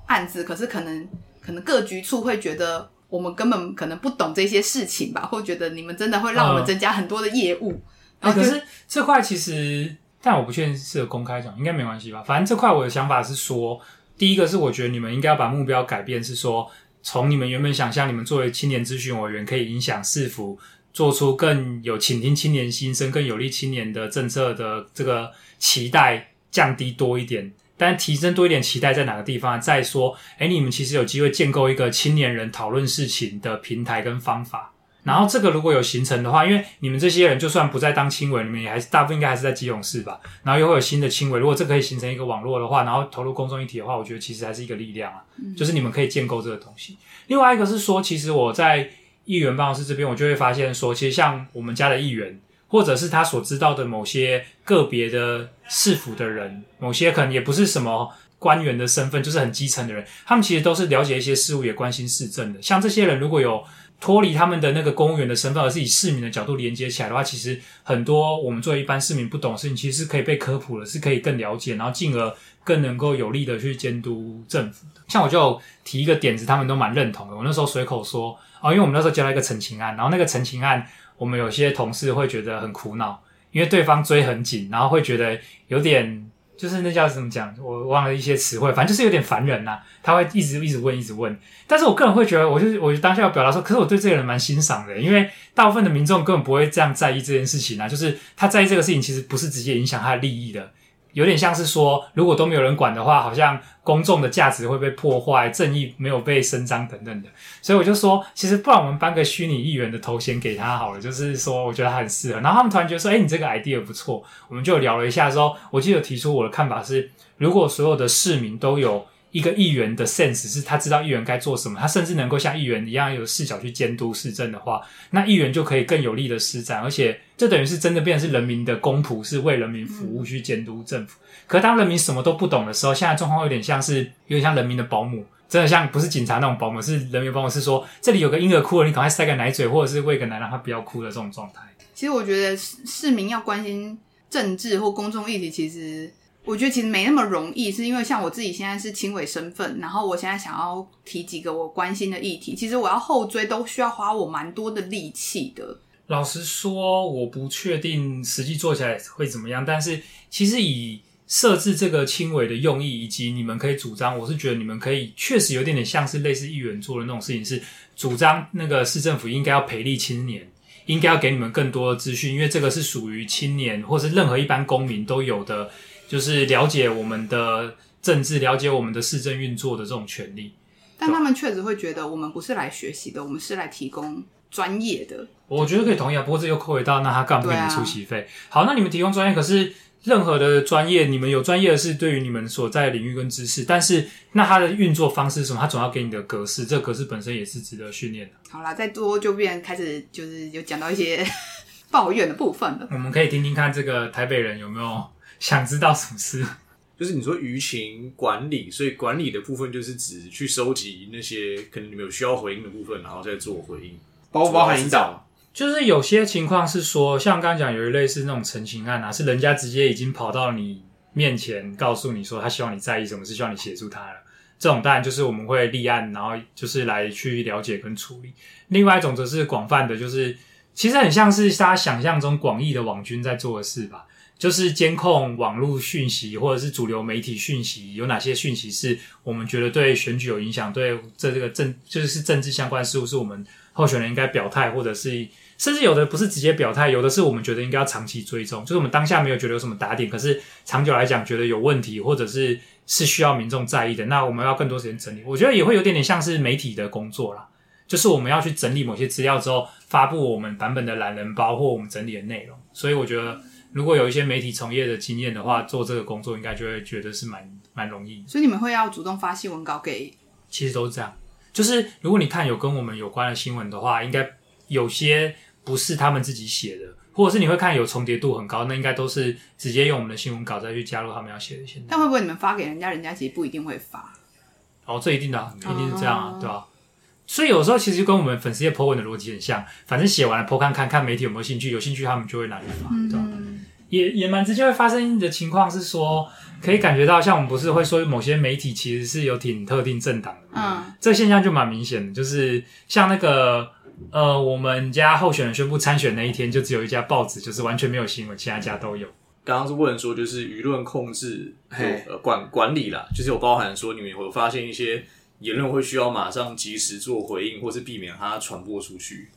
案子，可是可能可能各局处会觉得我们根本可能不懂这些事情吧，或觉得你们真的会让我们增加很多的业务。呃、可是这块其实，但我不确定适合公开讲，应该没关系吧？反正这块我的想法是说，第一个是我觉得你们应该要把目标改变，是说从你们原本想象，你们作为青年咨询委员可以影响市府。做出更有倾听青年心声、更有利青年的政策的这个期待降低多一点，但提升多一点期待在哪个地方？再说，哎，你们其实有机会建构一个青年人讨论事情的平台跟方法。然后这个如果有形成的话，因为你们这些人就算不再当青委，你们也还是大部分应该还是在基隆市吧。然后又会有新的青委，如果这可以形成一个网络的话，然后投入公众议题的话，我觉得其实还是一个力量啊。就是你们可以建构这个东西。另外一个是说，其实我在议员办公室这边，我就会发现说，其实像我们家的议员，或者是他所知道的某些个别的市府的人，某些可能也不是什么官员的身份，就是很基层的人，他们其实都是了解一些事物，也关心市政的。像这些人如果有。脱离他们的那个公务员的身份，而是以市民的角度连接起来的话，其实很多我们作为一般市民不懂事情，其实是可以被科普的，是可以更了解，然后进而更能够有力的去监督政府的。像我就提一个点子，他们都蛮认同的。我那时候随口说哦，因为我们那时候接到一个陈情案，然后那个陈情案，我们有些同事会觉得很苦恼，因为对方追很紧，然后会觉得有点。就是那叫怎么讲，我忘了一些词汇，反正就是有点烦人呐、他会一直一直问，一直问。但是我个人会觉得，我就我就当下要表达说，可是我对这个人蛮欣赏的，因为大部分的民众根本不会这样在意这件事情啊。就是他在意这个事情，其实不是直接影响他的利益的。有点像是说，如果都没有人管的话，好像公众的价值会被破坏，正义没有被伸张等等的。所以我就说，其实不然我们颁个虚拟议员的头衔给他好了，就是说我觉得他很适合。然后他们突然觉得说，哎，你这个 idea 不错，我们就聊了一下说，我记得提出我的看法是，如果所有的市民都有。一个议员的 sense 是他知道议员该做什么，他甚至能够像议员一样有视角去监督市政的话，那议员就可以更有力的施展，而且这等于是真的变成是人民的公仆，是为人民服务去监督政府。可当人民什么都不懂的时候，现在状况有点像是有点像人民的保姆，真的像不是警察那种保姆，是人民保姆，是说这里有个婴儿哭了，你赶快塞个奶嘴，或者是喂个奶让他不要哭的这种状态。其实我觉得市民要关心政治或公众议题，其实。我觉得其实没那么容易，是因为像我自己现在是青委身份，然后我现在想要提几个我关心的议题，其实我要后追都需要花我蛮多的力气的。老实说，我不确定实际做起来会怎么样，但是其实以设置这个青委的用意，以及你们可以主张，我是觉得你们可以确实有点点像是类似议员做的那种事情，是主张那个市政府应该要培力青年，应该要给你们更多的资讯，因为这个是属于青年或是任何一般公民都有的。就是了解我们的政治，了解我们的市政运作的这种权利，但他们确实会觉得我们不是来学习的，我们是来提供专业的。我觉得可以同意啊，不过这又扣回到那他干嘛不给你们出席费？啊、好，那你们提供专业，可是任何的专业，你们有专业的是对于你们所在的领域跟知识，但是那它的运作方式是什么？他总要给你的格式，这个格式本身也是值得训练的。好啦，再多就变开始就是有讲到一些 <laughs> 抱怨的部分了。我们可以听听看这个台北人有没有。想知道什么事？就是你说舆情管理，所以管理的部分就是指去收集那些可能你们有需要回应的部分，然后再做回应，包不包含引导？就是有些情况是说，像刚刚讲有一类似那种陈情案啊，是人家直接已经跑到你面前，告诉你说他希望你在意什么，是希望你协助他了。这种当然就是我们会立案，然后就是来去了解跟处理。另外一种则是广泛的，就是其实很像是大家想象中广义的网军在做的事吧。就是监控网络讯息，或者是主流媒体讯息，有哪些讯息是我们觉得对选举有影响，对这这个政就是政治相关事务，是我们候选人应该表态，或者是甚至有的不是直接表态，有的是我们觉得应该要长期追踪，就是我们当下没有觉得有什么打点，可是长久来讲觉得有问题，或者是是需要民众在意的，那我们要更多时间整理。我觉得也会有点点像是媒体的工作啦，就是我们要去整理某些资料之后，发布我们版本的懒人包或我们整理的内容，所以我觉得。如果有一些媒体从业的经验的话，做这个工作应该就会觉得是蛮蛮容易。所以你们会要主动发新闻稿给？其实都是这样，就是如果你看有跟我们有关的新闻的话，应该有些不是他们自己写的，或者是你会看有重叠度很高，那应该都是直接用我们的新闻稿再去加入他们要写的新闻。但会不会你们发给人家，人家其实不一定会发？哦，这一定的、啊，一定是这样啊，对吧、啊？所以有时候其实就跟我们粉丝页 po 文的逻辑很像，反正写完了 po 看看看媒体有没有兴趣，有兴趣他们就会拿去发，对吧、啊？嗯也也蛮直接会发生的情况是说，可以感觉到，像我们不是会说某些媒体其实是有挺特定政党的，嗯，这个现象就蛮明显的，就是像那个呃，我们家候选人宣布参选那一天，就只有一家报纸就是完全没有新闻，其他家都有。刚刚是问说，就是舆论控制，嘿，呃，管管理啦，就是有包含说你们有发现一些言论会需要马上及时做回应，或是避免它传播出去。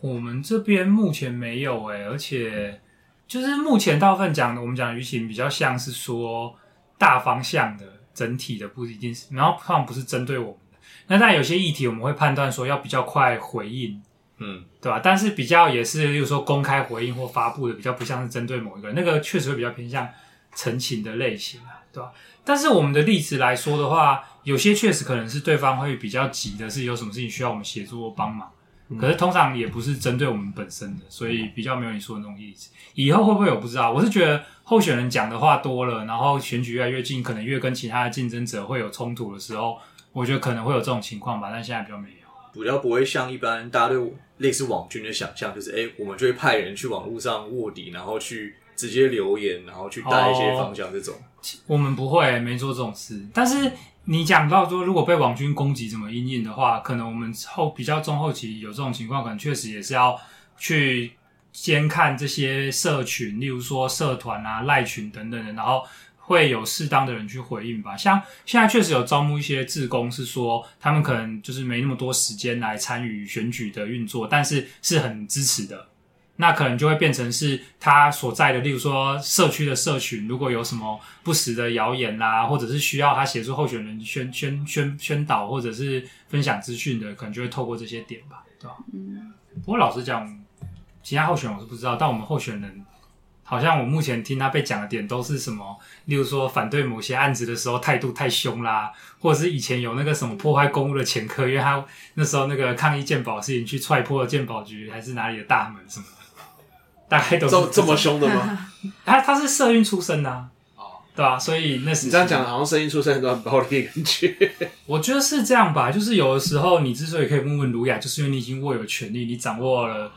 我们这边目前没有诶、欸，而且。就是目前大部分讲的，我们讲的舆情比较像是说，大方向的整体的不一定是，然后他们不是针对我们的。那但有些议题我们会判断说要比较快回应，嗯，对吧？但是比较也是，例如说公开回应或发布的，比较不像是针对某一个人，那个确实会比较偏向陈情的类型啊，对吧？但是我们的例子来说的话，有些确实可能是对方会比较急的，是有什么事情需要我们协助或帮忙。可是通常也不是针对我们本身的，所以比较没有你说的那种意思。以后会不会有不知道？我是觉得候选人讲的话多了，然后选举越来越近，可能越跟其他的竞争者会有冲突的时候，我觉得可能会有这种情况吧。但现在比较没有，比较不会像一般大家对类似网军的想象，就是哎，我们就会派人去网络上卧底，然后去直接留言，然后去带一些方向这种。哦，我们不会没做这种事，但是。你讲到说，如果被网军攻击怎么因应的话，可能我们后比较中后期有这种情况，可能确实也是要去监看这些社群，例如说社团啊、赖群等等的，然后会有适当的人去回应吧。像现在确实有招募一些志工，是说他们可能就是没那么多时间来参与选举的运作，但是是很支持的。那可能就会变成是他所在的，例如说社区的社群，如果有什么不实的谣言啦，或者是需要他协助候选人宣宣宣宣导，或者是分享资讯的，可能就会透过这些点吧，对吧？嗯。不过老实讲，其他候选人我是不知道，但我们候选人好像我目前听他被讲的点都是什么，例如说反对某些案子的时候态度太凶啦，或者是以前有那个什么破坏公务的前科，因为他那时候那个抗议鉴宝事情去踹破了健保局还是哪里的大门什么。大概都是这这么凶的吗？<laughs> 他他是社运出身的，啊，哦，对吧，啊？所以那时你这样讲，好像社运出身都很暴力的感觉。<laughs> 我觉得是这样吧，就是有的时候你之所以可以问问卢雅，就是因为你已经握有权利，你掌握了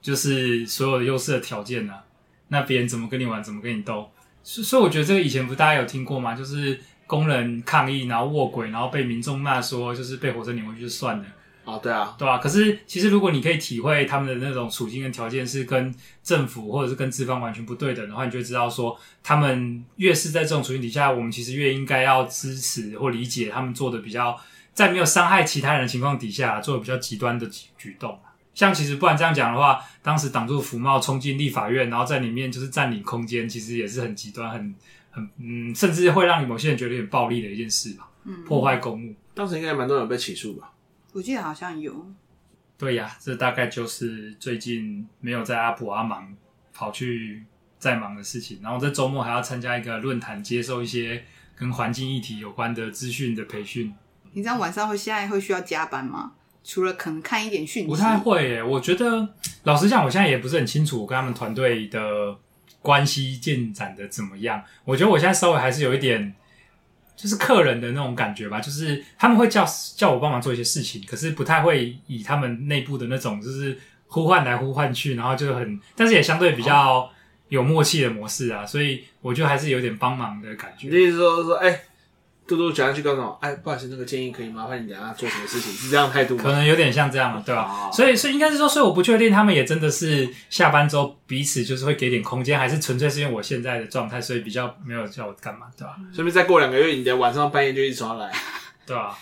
就是所有的优势的条件了，啊。那别人怎么跟你玩，怎么跟你斗？所所以我觉得这个以前不大家有听过吗？就是工人抗议，然后卧轨，然后被民众骂说，就是被火车碾回去就算了。哦，对啊，对啊。可是其实，如果你可以体会他们的那种处境跟条件是跟政府或者是跟资方完全不对等的话，你就会知道说，他们越是在这种处境底下，我们其实越应该要支持或理解他们做的比较，在没有伤害其他人的情况底下，做的比较极端的举举动。像其实不然这样讲的话，当时挡住福茂冲进立法院，然后在里面就是占领空间，其实也是很极端、很很嗯，甚至会让某些人觉得有点暴力的一件事吧。嗯，破坏公务，当时应该蛮多人被起诉吧。我记得好像有，对呀，这大概就是最近没有在阿普阿忙跑去在忙的事情。然后这周末还要参加一个论坛，接受一些跟环境议题有关的资讯的培训。你这样晚上会现在会需要加班吗？除了可能看一点讯息，不太会耶。我觉得老实讲，我现在也不是很清楚我跟他们团队的关系进展的怎么样。我觉得我现在稍微还是有一点。就是客人的那种感觉吧，就是他们会叫叫我帮忙做一些事情，可是不太会以他们内部的那种就是呼唤来呼唤去，然后就很，但是也相对比较有默契的模式啊，所以我觉得还是有点帮忙的感觉。你意思说说，哎、欸。嘟嘟讲下去告诉我？哎，不好意思，那个建议可以麻烦你等下做什么事情？是这样态度吗？可能有点像这样嘛，对吧？哦、所以，所以应该是说，所以我不确定他们也真的是下班之后彼此就是会给点空间，还是纯粹是因为我现在的状态，所以比较没有叫我干嘛，对吧？顺便再过两个月，你的晚上半夜就一直刷来，对吧？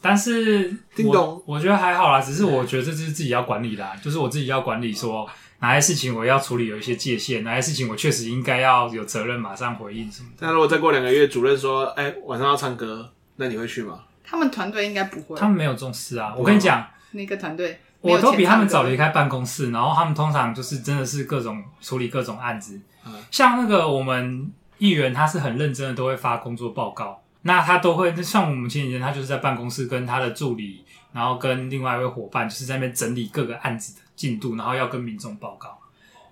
但是我，我我觉得还好啦，只是我觉得这是自己要管理的，就是我自己要管理说。哪些事情我要处理，有一些界限；哪些事情我确实应该要有责任马上回应什么的。那如果再过两个月，主任说：“哎、欸，晚上要唱歌，那你会去吗？”他们团队应该不会，他们没有重视啊。我跟你讲，那个团队我都比他们早离开办公室，然后他们通常就是真的是各种处理各种案子。嗯，像那个我们议员，他是很认真的，都会发工作报告。那他都会像我们前几天，他就是在办公室跟他的助理，然后跟另外一位伙伴，就是在那边整理各个案子的进度，然后要跟民众报告。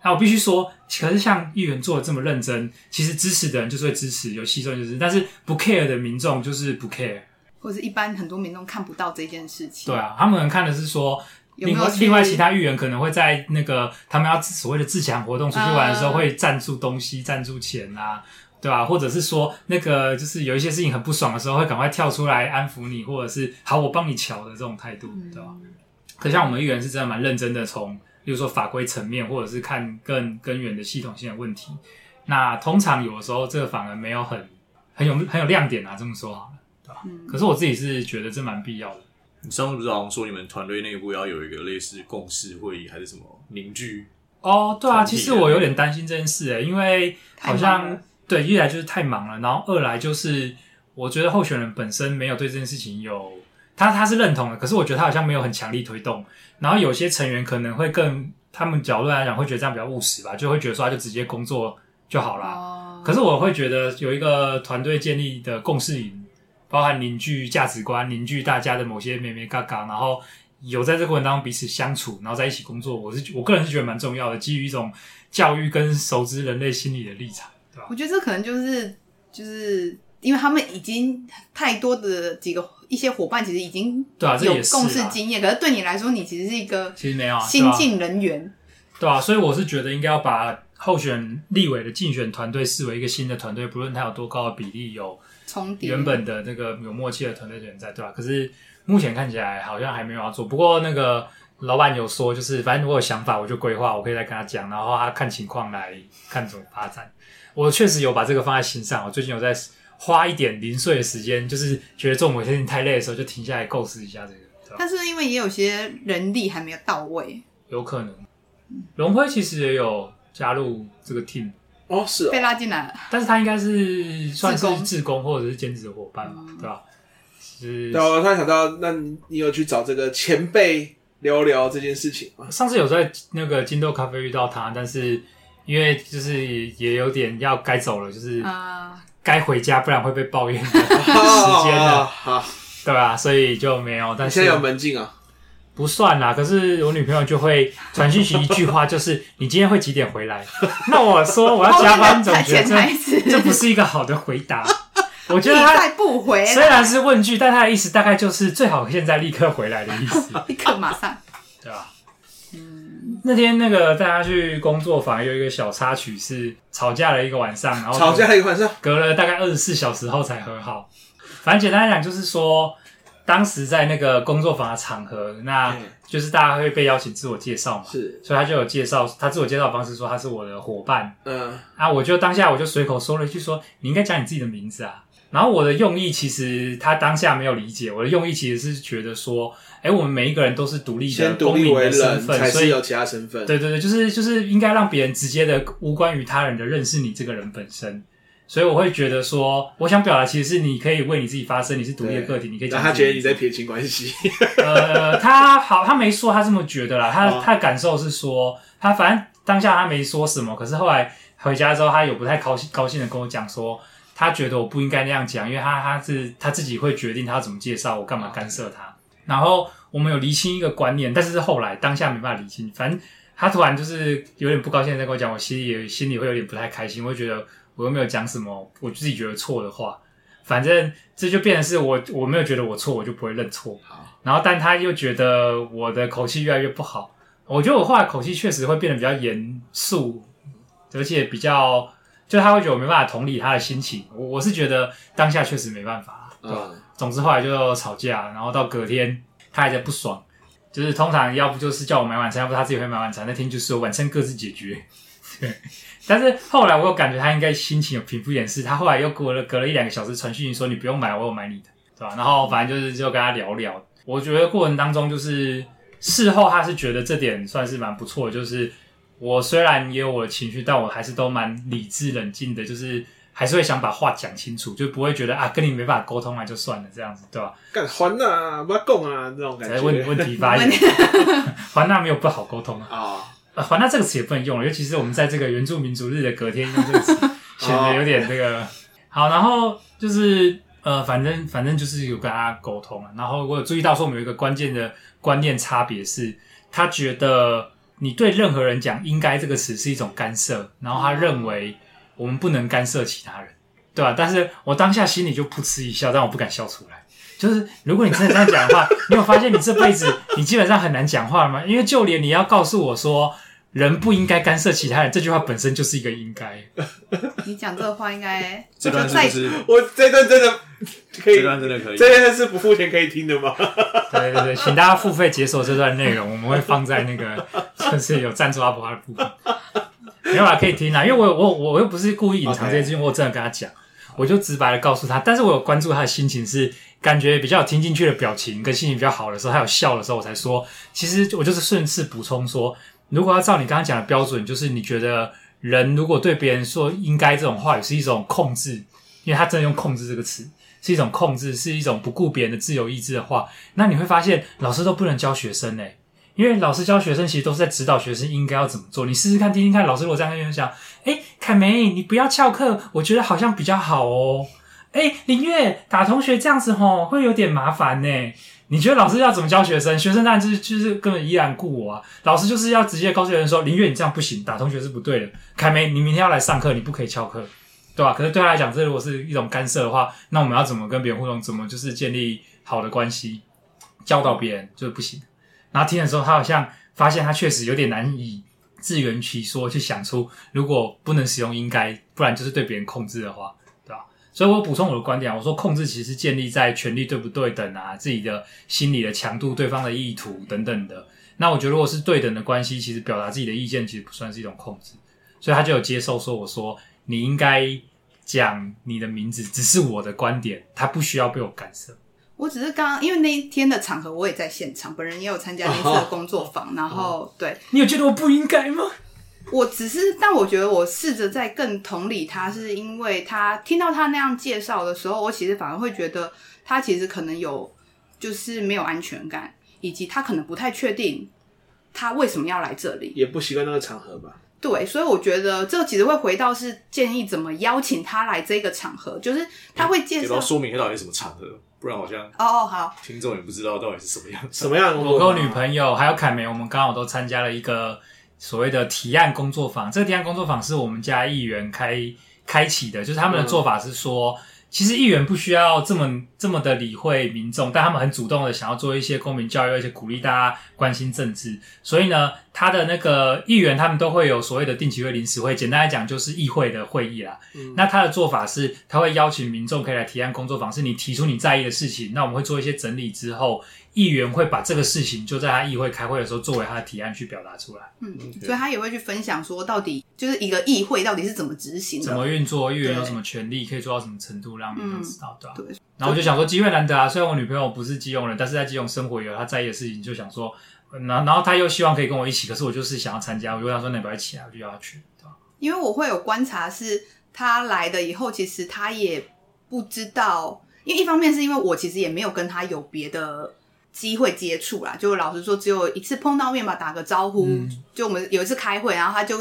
那我必须说，可是像议员做的这么认真，其实支持的人就是会支持，有吸收就是，但是不 care 的民众就是不 care，或者是一般很多民众看不到这件事情。对啊，他们可能看的是说，另外另外其他议员可能会在那个他们要所谓的自强活动出去玩的时候，会赞助东西、赞、呃、助钱啊，对吧、啊？或者是说，那个就是有一些事情很不爽的时候，会赶快跳出来安抚你，或者是好我帮你瞧的这种态度，对吧、啊？嗯、可像我们议员是真的蛮认真的，从。比如说法规层面，或者是看更根源的系统性的问题，那通常有的时候这个反而没有很很有很有亮点啊，这么说好了，对吧？嗯。可是我自己是觉得这蛮必要的。你上次不是好像说你们团队内部要有一个类似共识会议，还是什么凝聚？哦，对啊，其实我有点担心这件事诶，因为好像对，一来就是太忙了，然后二来就是我觉得候选人本身没有对这件事情有他他是认同的，可是我觉得他好像没有很强力推动。然后有些成员可能会更他们角度来讲会觉得这样比较务实吧，就会觉得说他就直接工作就好啦。哦、可是我会觉得有一个团队建立的共识营，包含凝聚价值观、凝聚大家的某些咩咩嘎嘎，然后有在这个过程当中彼此相处，然后在一起工作，我是我个人是觉得蛮重要的，基于一种教育跟熟知人类心理的立场。对吧我觉得这可能就是就是因为他们已经太多的几个一些伙伴，其实已经对啊有共事经验。可是对你来说，你其实是一个其实没有新进人员，对啊，所以我是觉得应该要把候选立委的竞选团队视为一个新的团队，不论他有多高的比例有重叠，原本的那个有默契的团队人在，对吧？可是目前看起来好像还没有要做。不过那个老板有说，就是反正我有想法，我就规划，我可以再跟他讲，然后他看情况来看怎么发展。我确实有把这个放在心上，我最近有在花一点零碎的时间，就是觉得做某些事情太累的时候，就停下来构思一下这个。但是因为也有些人力还没有到位，有可能。龙辉其实也有加入这个 team 哦，是哦，被拉进来了，但是他应该是算是志工或者是兼职的伙伴嘛，对吧？是。对，我突然想到，那你有去找这个前辈聊聊这件事情吗？上次有在那个金豆咖啡遇到他，但是。因为就是也有点要该走了，就是该回家，不然会被抱怨的 <laughs> 时间的，对吧？所以就没有。但是现在有门禁啊？不算啦。可是我女朋友就会传讯息一句话，就是你今天会几点回来？<laughs> 那我说我要加班，总觉得这不是一个好的回答。<laughs> 我觉得他再不回，虽然是问句，但他的意思大概就是最好现在立刻回来的意思，立刻马上？那天那个大家去工作坊有一个小插曲是吵架了一个晚上，然后吵架了一个晚上，隔了大概二十四小时后才和好。反正简单来讲就是说，当时在那个工作坊的场合，那就是大家会被邀请自我介绍嘛，是，所以他就有介绍他自我介绍的方式，说他是我的伙伴，嗯，啊，我就当下我就随口说了一句说，你应该讲你自己的名字啊。然后我的用意其实他当下没有理解，我的用意其实是觉得说，哎，我们每一个人都是独立的公民的身份，所以有其他身份。对对对，就是就是应该让别人直接的无关于他人的认识你这个人本身。所以我会觉得说，我想表达其实是你可以为你自己发声，你是独立的个体，你可以讲。他觉得你在撇清关系。<laughs> 呃，他好，他没说他这么觉得啦，他、哦、他的感受是说，他反正当下他没说什么，可是后来回家之后，他有不太高兴高兴的跟我讲说。他觉得我不应该那样讲，因为他他是他自己会决定他要怎么介绍，我干嘛干涉他？然后我们有厘清一个观念，但是后来当下没办法厘清，反正他突然就是有点不高兴在跟我讲，我心里也心里会有点不太开心，我会觉得我又没有讲什么我自己觉得错的话，反正这就变成是我我没有觉得我错，我就不会认错。然后但他又觉得我的口气越来越不好，我觉得我后来口气确实会变得比较严肃，而且比较。就他会觉得我没办法同理他的心情，我我是觉得当下确实没办法，对吧？嗯、总之后来就吵架，然后到隔天他还在不爽，就是通常要不就是叫我买晚餐，要不他自己会买晚餐。那天就是晚餐各自解决，对。<laughs> 但是后来我有感觉他应该心情有平复一点，是他后来又隔了隔了一两个小时传讯息说，你不用买，我有买你的，对吧？然后反正就是就跟他聊聊，我觉得过程当中就是事后他是觉得这点算是蛮不错的，就是。我虽然也有我的情绪，但我还是都蛮理智冷静的，就是还是会想把话讲清楚，就不会觉得啊跟你没办法沟通啊就算了这样子，对吧？干还呐，不要讲啊这种感觉。问问题发言，<laughs> 还呐没有不好沟通啊。啊，还呐这个词也不能用了，尤其是我们在这个原住民族日的隔天用这个词，显得有点这个 <laughs> 好。然后就是呃，反正反正就是有跟他沟通了。然后我有注意到说，我们有一个关键的观念差别是，他觉得。你对任何人讲“应该”这个词是一种干涉，然后他认为我们不能干涉其他人，对吧？但是我当下心里就噗嗤一笑，但我不敢笑出来。就是如果你真的这样讲的话，<laughs> 你有发现你这辈子 <laughs> 你基本上很难讲话吗？因为就连你要告诉我说。人不应该干涉其他人，这句话本身就是一个应该。<laughs> 你讲这个话应该这段是不是？我这段真的可以，这段真的可以。这段是不付钱可以听的吗？对对对，请大家付费解锁这段内容，我们会放在那个就是有赞助阿婆的部分。没有啦，可以听啦，<laughs> 因为我我我又不是故意隐藏这些事情，我真的跟他讲，我就直白的告诉他。但是我有关注他的心情，是感觉比较有听进去的表情，跟心情比较好的时候，他有笑的时候，我才说，其实我就是顺势补充说。如果要照你刚刚讲的标准，就是你觉得人如果对别人说应该这种话语是一种控制，因为他真的用控制这个词，是一种控制，是一种不顾别人的自由意志的话，那你会发现老师都不能教学生嘞，因为老师教学生其实都是在指导学生应该要怎么做。你试试看，听听看，老师如果这样跟学生讲，哎，凯梅，你不要翘课，我觉得好像比较好哦。哎，林月打同学这样子吼，会有点麻烦呢。你觉得老师要怎么教学生？学生当然就是就是根本依然顾我啊。老师就是要直接告诉学生说：“林月，你这样不行，打同学是不对的。”凯梅，你明天要来上课，你不可以翘课，对吧？可是对他来讲，这如果是一种干涉的话，那我们要怎么跟别人互动？怎么就是建立好的关系？教导别人就是不行。然后听的时候，他好像发现他确实有点难以自圆其说，去想出如果不能使用应该，不然就是对别人控制的话。对吧所以我补充我的观点，我说控制其实建立在权力对不对等啊，自己的心理的强度、对方的意图等等的。那我觉得如果是对等的关系，其实表达自己的意见其实不算是一种控制。所以他就有接受说，我说你应该讲你的名字，只是我的观点，他不需要被我干涉。我只是刚刚因为那一天的场合我也在现场，本人也有参加那次的工作坊，然后对，你有觉得我不应该吗？我只是，但我觉得我试着在更同理他，是因为他听到他那样介绍的时候，我其实反而会觉得他其实可能有就是没有安全感，以及他可能不太确定他为什么要来这里，也不习惯那个场合吧。对，所以我觉得这其实会回到是建议怎么邀请他来这个场合，就是他会介绍说明他到底是什么场合，不然好像哦哦好，听众也不知道到底是什么样什么样。我跟我女朋友还有凯梅，我们刚好都参加了一个。所谓的提案工作坊，这个提案工作坊是我们家议员开开启的，就是他们的做法是说，嗯、其实议员不需要这么这么的理会民众，但他们很主动的想要做一些公民教育，而且鼓励大家关心政治。所以呢，他的那个议员他们都会有所谓的定期会、临时会，简单来讲就是议会的会议啦。嗯、那他的做法是，他会邀请民众可以来提案工作坊，是你提出你在意的事情，那我们会做一些整理之后。议员会把这个事情就在他议会开会的时候作为他的提案去表达出来，嗯，所以他也会去分享说，到底就是一个议会到底是怎么执行的，怎么运作，议员有什么权利，可以做到什么程度，让民众知道，对吧？对。然后我就想说，机会难得啊，虽然我女朋友不是基隆人，但是在基隆生活有她在意的事情，就想说，然后然后他又希望可以跟我一起，可是我就是想要参加，我就跟他说，那你不要一起来，我就要去，对吧？因为我会有观察，是他来的以后，其实他也不知道，因为一方面是因为我其实也没有跟他有别的。机会接触啦，就老实说，只有一次碰到面吧，打个招呼。嗯、就我们有一次开会，然后他就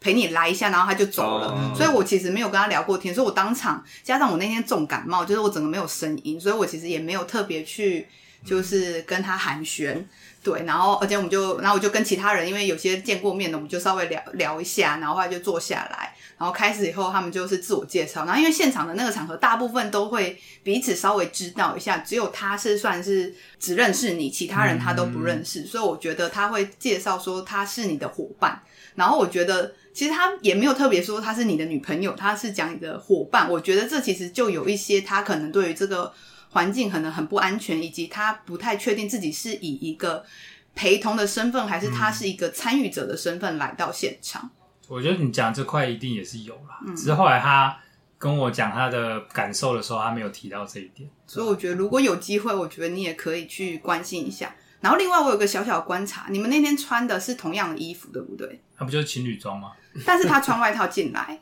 陪你来一下，然后他就走了。哦、所以我其实没有跟他聊过天，所以我当场加上我那天重感冒，就是我整个没有声音，所以我其实也没有特别去就是跟他寒暄。对，然后而且我们就，然后我就跟其他人，因为有些见过面的，我们就稍微聊聊一下，然后后来就坐下来，然后开始以后他们就是自我介绍，然后因为现场的那个场合，大部分都会彼此稍微知道一下，只有他是算是只认识你，其他人他都不认识，嗯、所以我觉得他会介绍说他是你的伙伴，然后我觉得其实他也没有特别说他是你的女朋友，他是讲你的伙伴，我觉得这其实就有一些他可能对于这个。环境可能很不安全，以及他不太确定自己是以一个陪同的身份，还是他是一个参与者的身份来到现场。嗯、我觉得你讲这块一定也是有啦，嗯、只是后来他跟我讲他的感受的时候，他没有提到这一点。所以我觉得如果有机会，我觉得你也可以去关心一下。然后另外我有个小小观察，你们那天穿的是同样的衣服，对不对？那不就是情侣装吗？<laughs> 但是他穿外套进来。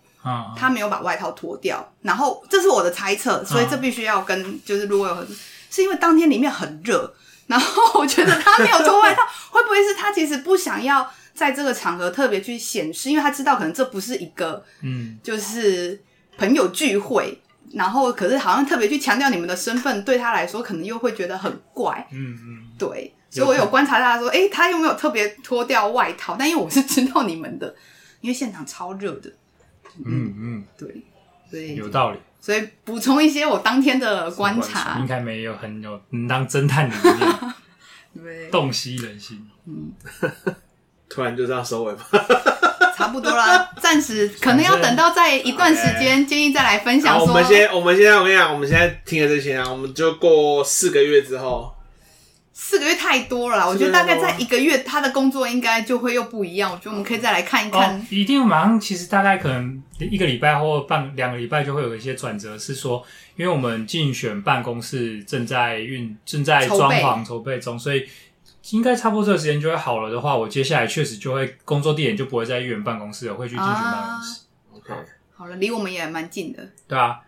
他没有把外套脱掉，然后这是我的猜测，所以这必须要跟就是如果有很，是因为当天里面很热，然后我觉得他没有脱外套，会不会是他其实不想要在这个场合特别去显示，因为他知道可能这不是一个嗯，就是朋友聚会，然后可是好像特别去强调你们的身份，对他来说可能又会觉得很怪，嗯嗯，对，所以我有观察到他说，哎，他又没有特别脱掉外套，但因为我是知道你们的，因为现场超热的。嗯嗯，对，所以有道理。所以补充一些我当天的观察，应该没有很有能当侦探的一面，<laughs> 对，洞悉人心。嗯，<laughs> 突然就这样收尾吧，<laughs> 差不多了。暂时可能要等到在一段时间，建议再来分享。我们先，我们现在我跟你讲，我们现在听了这些啊，我们就过四个月之后。四个月太多了啦，我觉得大概在一个月，他的工作应该就会又不一样。我觉得我们可以再来看一看。哦、一定马上，其实大概可能一个礼拜或半两个礼拜就会有一些转折，是说，因为我们竞选办公室正在运正在装潢筹备中，所以应该差不多这个时间就会好了的话，我接下来确实就会工作地点就不会在议员办公室了，会去竞选办公室。啊、OK，好了，离我们也蛮近的。对啊，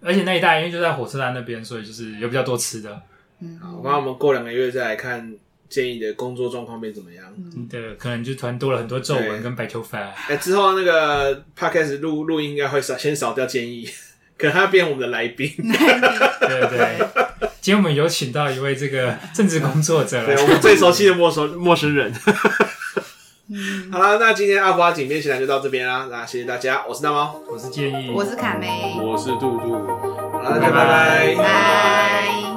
而且那一带因为就在火车站那边，所以就是有比较多吃的。嗯，好，那我们过两个月再来看建议的工作状况变怎么样。嗯，对，可能就突然多了很多皱纹跟白头发。哎、欸，之后那个 podcast 录录音应该会少，先少掉建议。可他要变我们的来宾，<laughs> <laughs> 对对对。今天我们有请到一位这个 <laughs> 政治工作者，对，我们最熟悉的陌生陌生人。好了，那今天阿瓜井边闲谈就到这边啦，那谢谢大家，我是大猫，我是建议，我是卡梅，我是杜杜，好，大家拜。拜。拜。